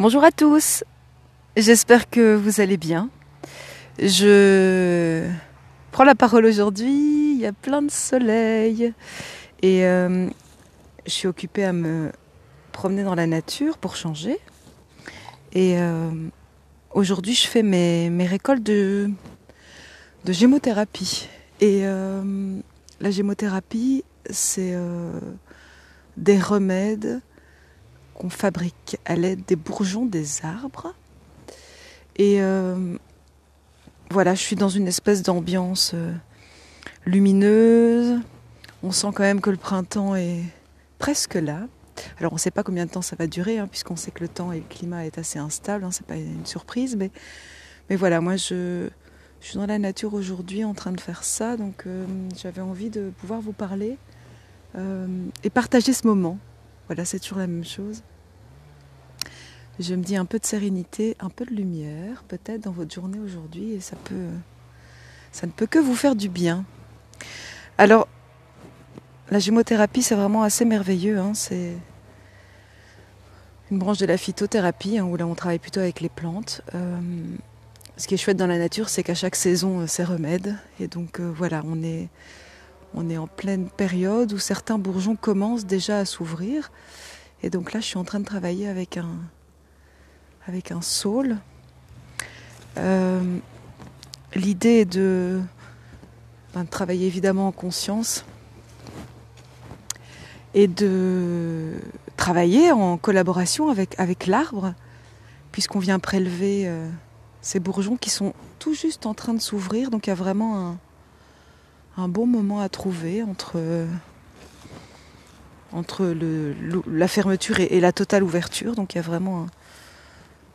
Bonjour à tous, j'espère que vous allez bien. Je prends la parole aujourd'hui, il y a plein de soleil et euh, je suis occupée à me promener dans la nature pour changer. Et euh, aujourd'hui je fais mes, récoltes de, de gémothérapie. Et euh, la gémothérapie, c'est des remèdes qu'on fabrique à l'aide des bourgeons des arbres. Et euh, voilà, je suis dans une espèce d'ambiance euh, lumineuse. On sent quand même que le printemps est presque là. Alors on ne sait pas combien de temps ça va durer, hein, puisqu'on sait que le temps et le climat est assez instable, hein, c'est pas une surprise, mais, mais voilà, moi je, suis dans la nature aujourd'hui en train de faire ça, donc euh, j'avais envie de pouvoir vous parler et partager ce moment. Voilà, c'est toujours la même chose. Je me dis un peu de sérénité, un peu de lumière, peut-être dans votre journée aujourd'hui, et ça peut, ça ne peut que vous faire du bien. Alors, la gémothérapie, c'est vraiment assez merveilleux. Hein, c'est une branche de la phytothérapie, hein, où là on travaille plutôt avec les plantes. Euh, ce qui est chouette dans la nature, c'est qu'à chaque saison, euh, c'est remède. Et donc euh, voilà, on est, on est en pleine période où certains bourgeons commencent déjà à s'ouvrir. Et donc là, je suis en train de travailler avec un, avec un saule. Euh, l'idée est de, ben, de, travailler évidemment en conscience et de travailler en collaboration avec, avec l'arbre, puisqu'on vient prélever euh, ces bourgeons qui sont tout juste en train de s'ouvrir. Donc il y a vraiment un, un bon moment à trouver entre, la fermeture et, la totale ouverture. Donc il y a vraiment.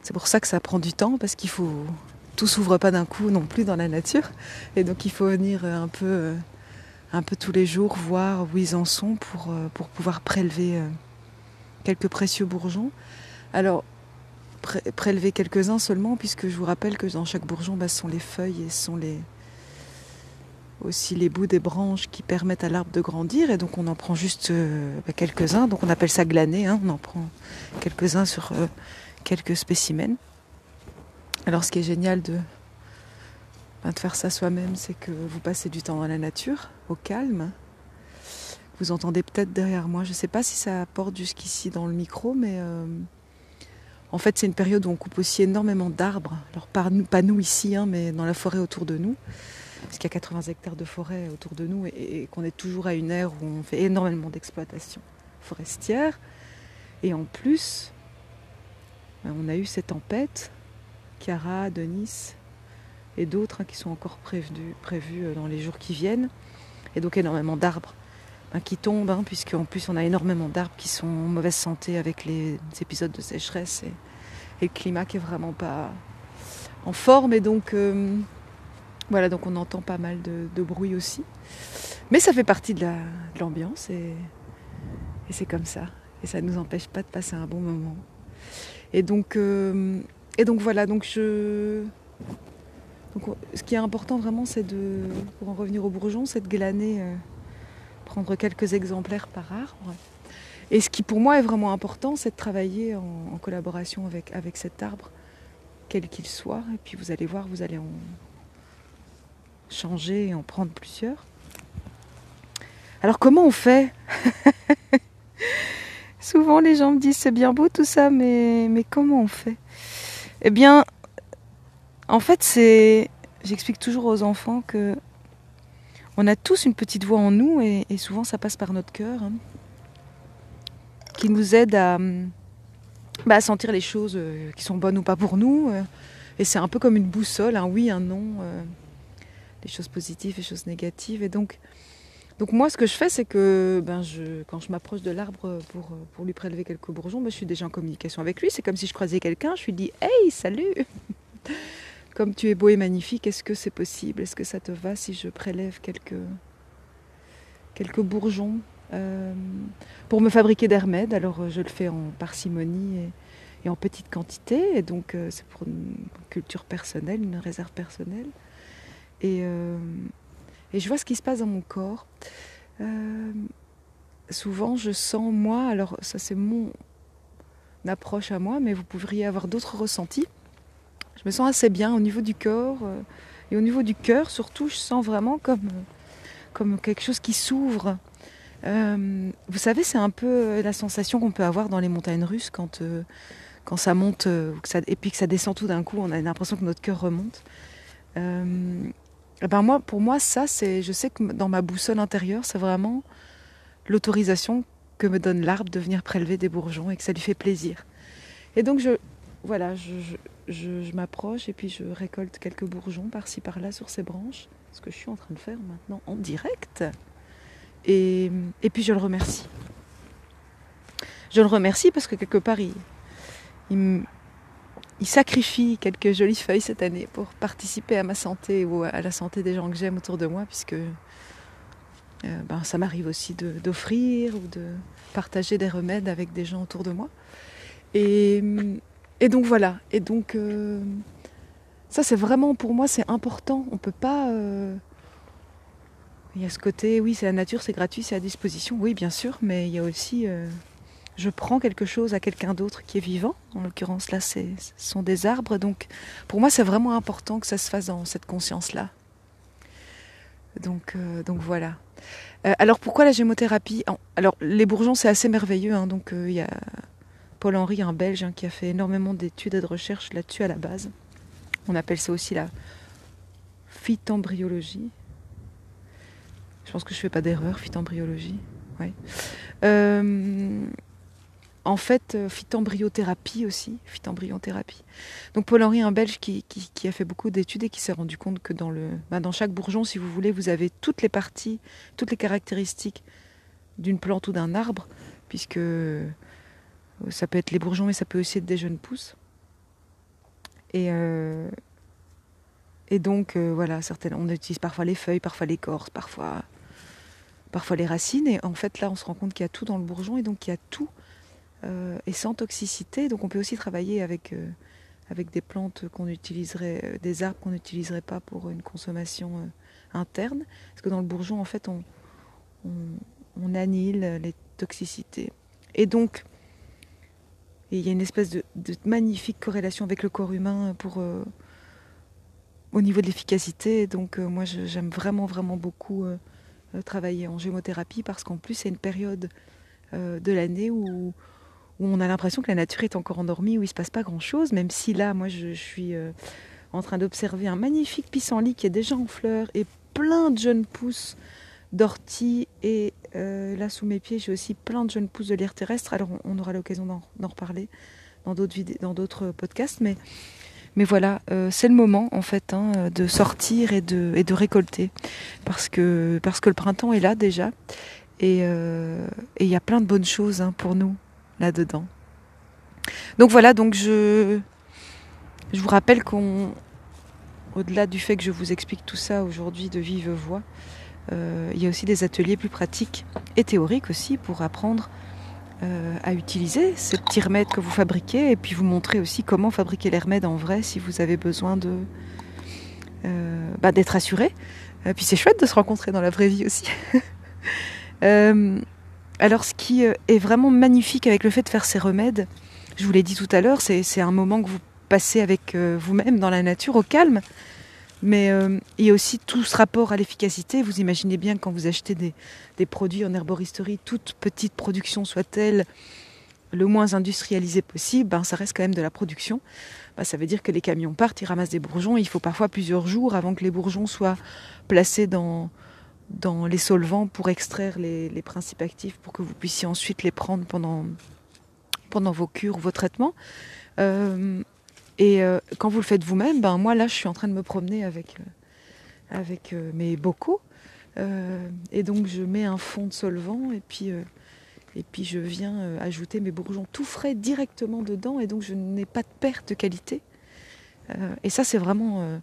C'est pour ça que ça prend du temps parce qu'il faut. Tout s'ouvre pas d'un coup non plus dans la nature. Et donc il faut venir un peu, un peu tous les jours voir où ils en sont pour, pour pouvoir prélever euh, quelques précieux bourgeons. Alors, prélever quelques-uns seulement, puisque je vous rappelle que dans chaque bourgeon, bah, ce sont les feuilles et ce sont les, aussi les bouts des branches qui permettent à l'arbre de grandir. Et donc on en prend juste euh, bah, quelques-uns. Donc on appelle ça glaner. Hein. On en prend quelques-uns sur euh, quelques spécimens. Alors ce qui est génial de, bah, de faire ça soi-même, c'est que vous passez du temps dans la nature, au calme. Vous entendez peut-être derrière moi, je ne sais pas si ça apporte jusqu'ici dans le micro, mais euh, en fait c'est une période où on coupe aussi énormément d'arbres. Alors pas nous, ici, hein, mais dans la forêt autour de nous parce qu'il y a 80 hectares de forêt autour de nous et, qu'on est toujours à une ère où on fait énormément d'exploitation forestière. Et en plus, ben, on a eu ces tempêtes, Chiara, Denis et d'autres hein, qui sont encore prévues euh, dans les jours qui viennent. Et donc énormément d'arbres ben, qui tombent, hein, puisqu'en plus on a énormément d'arbres qui sont en mauvaise santé avec les épisodes de sécheresse et, le climat qui est vraiment pas en forme. Et donc euh, voilà, donc on entend pas mal de, bruit aussi. Mais ça fait partie de l'ambiance et, c'est comme ça. Et ça ne nous empêche pas de passer un bon moment. Et donc, euh, et donc voilà, donc je. Ce qui est important vraiment, c'est de, pour en revenir au bourgeon, c'est de glaner, euh, prendre quelques exemplaires par arbre. Et ce qui pour moi est vraiment important, c'est de travailler en, en collaboration avec, avec cet arbre, quel qu'il soit. Et puis vous allez voir, vous allez en, changer et en prendre plusieurs. Alors comment on fait? Souvent les gens me disent c'est bien beau tout ça, mais, comment on fait? Eh bien, en fait, c'est. J'explique toujours aux enfants que on a tous une petite voix en nous et, souvent ça passe par notre cœur, hein, qui nous aide à, bah, sentir les choses euh, qui sont bonnes ou pas pour nous. Euh, et c'est un peu comme une boussole, un oui, un non. Euh, les choses positives, les choses négatives. Et donc, donc moi, ce que je fais, c'est que ben, je, quand je m'approche de l'arbre pour, pour lui prélever quelques bourgeons, ben, je suis déjà en communication avec lui. C'est comme si je croisais quelqu'un, je lui dis Hey, salut Comme tu es beau et magnifique, est-ce que c'est possible? Est-ce que ça te va si je prélève quelques, quelques bourgeons euh, pour me fabriquer des remèdes Alors, je le fais en parcimonie et, en petite quantité. Et donc, euh, c'est pour une culture personnelle, une réserve personnelle. Et, euh, et, je vois ce qui se passe dans mon corps. Euh, souvent, je sens, moi, alors ça c'est mon, approche à moi, mais vous pourriez avoir d'autres ressentis. Je me sens assez bien au niveau du corps euh, et au niveau du cœur surtout, je sens vraiment comme, comme quelque chose qui s'ouvre. Euh, vous savez, c'est un peu la sensation qu'on peut avoir dans les montagnes russes quand, quand ça monte et puis que ça descend tout d'un coup, on a l'impression que notre cœur remonte. Ben moi, pour moi, ça, c'est, je sais que dans ma boussole intérieure, c'est vraiment l'autorisation que me donne l'arbre de venir prélever des bourgeons et que ça lui fait plaisir. Et donc je, voilà, je, m'approche et puis je récolte quelques bourgeons par-ci par-là sur ces branches, ce que je suis en train de faire maintenant en direct. Et, et puis je le remercie. Je le remercie parce que quelque part il, il, il, sacrifie quelques jolies feuilles cette année pour participer à ma santé ou à la santé des gens que j'aime autour de moi, puisque euh, ben, ça m'arrive aussi d'offrir ou de partager des remèdes avec des gens autour de moi. Et, donc voilà. Et donc euh, ça c'est vraiment pour moi c'est important. On peut pas. Euh, il y a ce côté, oui, c'est la nature, c'est gratuit, c'est à disposition, oui, bien sûr, mais il y a aussi, je prends quelque chose à quelqu'un d'autre qui est vivant. En l'occurrence, là, ce sont des arbres. Donc, pour moi, c'est vraiment important que ça se fasse dans cette conscience-là. Donc, donc voilà. Euh, alors pourquoi la gémothérapie Alors les bourgeons c'est assez merveilleux, hein, donc euh, il y a Paul Henry, un Belge, hein, qui a fait énormément d'études et de recherches là-dessus à la base. On appelle ça aussi la phytembryologie. Je pense que je fais pas d'erreur, phytembryologie. Ouais. En fait euh, phytembryothérapie aussi. Donc Paul-Henri, un Belge qui, a fait beaucoup d'études et qui s'est rendu compte que dans, le, bah, dans chaque bourgeon, si vous voulez, vous avez toutes les parties, toutes les caractéristiques d'une plante ou d'un arbre, puisque euh, ça peut être les bourgeons, mais ça peut aussi être des jeunes pousses. Et, euh, et donc, voilà, certaines, on utilise parfois les feuilles, parfois l'écorce, parfois, parfois les racines. Et en fait, là, on se rend compte qu'il y a tout dans le bourgeon, et donc il y a tout et sans toxicité. Donc on peut aussi travailler avec, euh, avec des plantes qu'on utiliserait, euh, des arbres qu'on n'utiliserait pas pour une consommation interne. Parce que dans le bourgeon, en fait, on, on, annihile les toxicités. Et donc, il y a une espèce de, magnifique corrélation avec le corps humain pour, au niveau de l'efficacité. Donc moi, j'aime vraiment, vraiment beaucoup travailler en gémothérapie parce qu'en plus, c'est une période de l'année où où on a l'impression que la nature est encore endormie, où il ne se passe pas grand-chose, même si là, moi, je, suis euh, en train d'observer un magnifique pissenlit qui est déjà en fleurs et plein de jeunes pousses d'orties. Et euh, là, sous mes pieds, j'ai aussi plein de jeunes pousses de lierre terrestre. Alors, on, aura l'occasion d'en reparler dans d'autres dans d'autres podcasts, mais mais voilà, euh, c'est le moment en fait hein, de sortir et de, et de récolter parce que parce que le printemps est là déjà et il y a plein de bonnes choses hein, pour nous là-dedans. Donc voilà, donc je, je vous rappelle qu'on, au-delà du fait que je vous explique tout ça aujourd'hui de vive voix, euh, il y a aussi des ateliers plus pratiques et théoriques aussi pour apprendre euh, à utiliser ces petits remèdes que vous fabriquez et puis vous montrer aussi comment fabriquer les remèdes en vrai si vous avez besoin de euh, bah, d'être assuré. puis c'est chouette de se rencontrer dans la vraie vie aussi. Alors ce qui euh, est vraiment magnifique avec le fait de faire ces remèdes, je vous l'ai dit tout à l'heure, c'est un moment que vous passez avec euh, vous-même dans la nature, au calme. Mais il y a aussi tout ce rapport à l'efficacité. Vous imaginez bien quand vous achetez des, produits en herboristerie, toute petite production soit-elle le moins industrialisée possible, ben, ça reste quand même de la production. Ben, ça veut dire que les camions partent, ils ramassent des bourgeons. il faut parfois plusieurs jours avant que les bourgeons soient placés dans, dans les solvants pour extraire les, principes actifs pour que vous puissiez ensuite les prendre pendant, pendant vos cures vos traitements. Euh, et euh, quand vous le faites vous-même, ben moi là je suis en train de me promener avec, euh, mes bocaux. et donc je mets un fond de solvant et puis, et puis je viens ajouter mes bourgeons tout frais directement dedans et donc je n'ai pas de perte de qualité. et ça c'est vraiment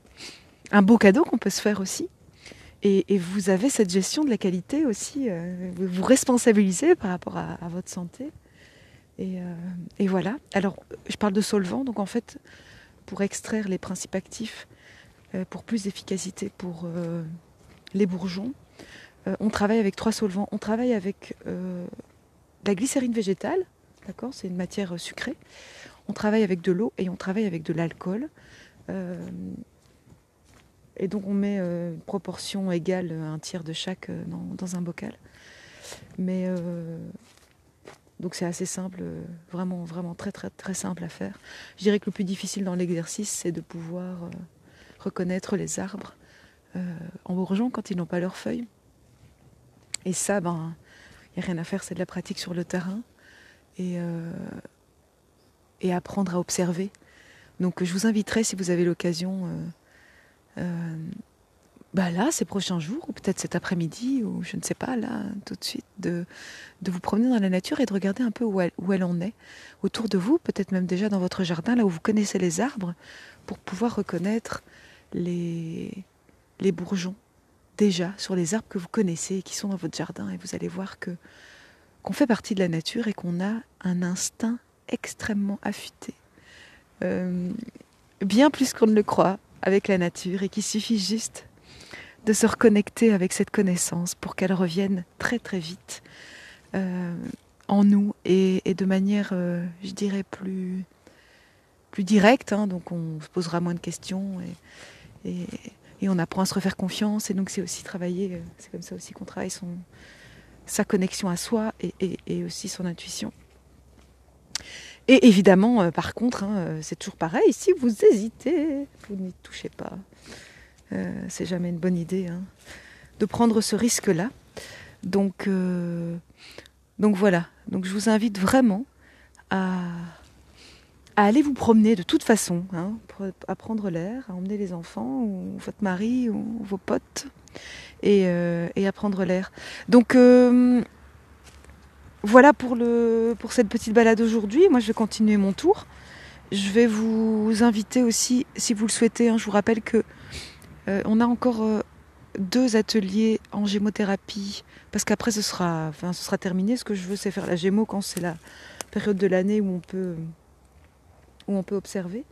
un beau cadeau qu'on peut se faire aussi. Et, vous avez cette gestion de la qualité aussi, euh, vous vous responsabilisez par rapport à, votre santé. Euh, et, voilà. Alors, je parle de solvant, donc en fait, pour extraire les principes actifs, euh, pour plus d'efficacité pour les bourgeons, on travaille avec trois solvants. On travaille avec la glycérine végétale, d'accord C'est une matière sucrée. On travaille avec de l'eau et on travaille avec de l'alcool. Et donc on met une proportion égale, un tiers de chaque dans, un bocal. Mais donc c'est assez simple, vraiment, vraiment très très très simple à faire. Je dirais que le plus difficile dans l'exercice, c'est de pouvoir reconnaître les arbres en bourgeon quand ils n'ont pas leurs feuilles. Et ça, ben, il n'y a rien à faire, c'est de la pratique sur le terrain et, euh, et apprendre à observer. Donc je vous inviterai, si vous avez l'occasion, euh, euh, bah là, ces prochains jours, ou peut-être cet après-midi, ou je ne sais pas, là, tout de suite, de, vous promener dans la nature et de regarder un peu où elle, en est, autour de vous, peut-être même déjà dans votre jardin, là où vous connaissez les arbres, pour pouvoir reconnaître les, les bourgeons déjà sur les arbres que vous connaissez et qui sont dans votre jardin. Et vous allez voir que qu'on fait partie de la nature et qu'on a un instinct extrêmement affûté, euh, bien plus qu'on ne le croit avec la nature et qu'il suffit juste de se reconnecter avec cette connaissance pour qu'elle revienne très très vite euh, en nous et, de manière, euh, je dirais, plus, plus directe. Hein. donc on se posera moins de questions et on apprend à se refaire confiance. Et donc c'est aussi travailler, euh, c'est comme ça aussi qu'on travaille sa connexion à soi et, aussi son intuition. Et évidemment, euh, par contre, hein, euh, c'est toujours pareil, si vous hésitez, vous n'y touchez pas. c'est jamais une bonne idée hein, de prendre ce risque-là. Donc, donc voilà, donc je vous invite vraiment à, à aller vous promener de toute façon, hein, pour apprendre l'air, à emmener les enfants, ou votre mari, ou vos potes, et, euh, et apprendre l'air. Donc euh, voilà pour, cette petite balade aujourd'hui. Moi, je vais continuer mon tour. Je vais vous inviter aussi, si vous le souhaitez, hein, je vous rappelle que euh, on a encore deux ateliers en gémothérapie, parce qu'après ce sera, enfin, ce sera terminé. Ce que je veux, c'est faire la gémo quand c'est la période de l'année où on peut observer.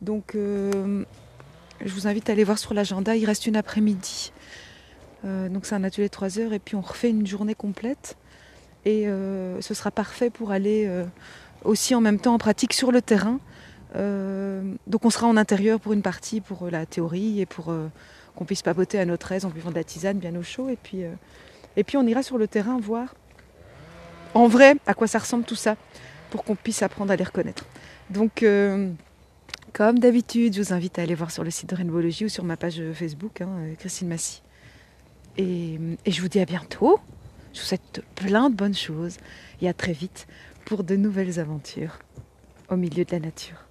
Donc euh, je vous invite à aller voir sur l'agenda, il reste une après-midi. Euh, donc c'est un atelier de 3 heures et puis on refait une journée complète. Et euh, ce sera parfait pour aller aussi en même temps en pratique sur le terrain. donc on sera en intérieur pour une partie pour la théorie et pour qu'on puisse papoter à notre aise en buvant de la tisane bien au chaud. Et puis, et puis on ira sur le terrain voir en vrai à quoi ça ressemble tout ça pour qu'on puisse apprendre à les reconnaître. Donc, euh, comme d'habitude, je vous invite à aller voir sur le site de Rainbowologie ou sur ma page Facebook, hein, euh, Christine Massy. Et, je vous dis à bientôt. Je vous souhaite plein de bonnes choses et à très vite pour de nouvelles aventures au milieu de la nature.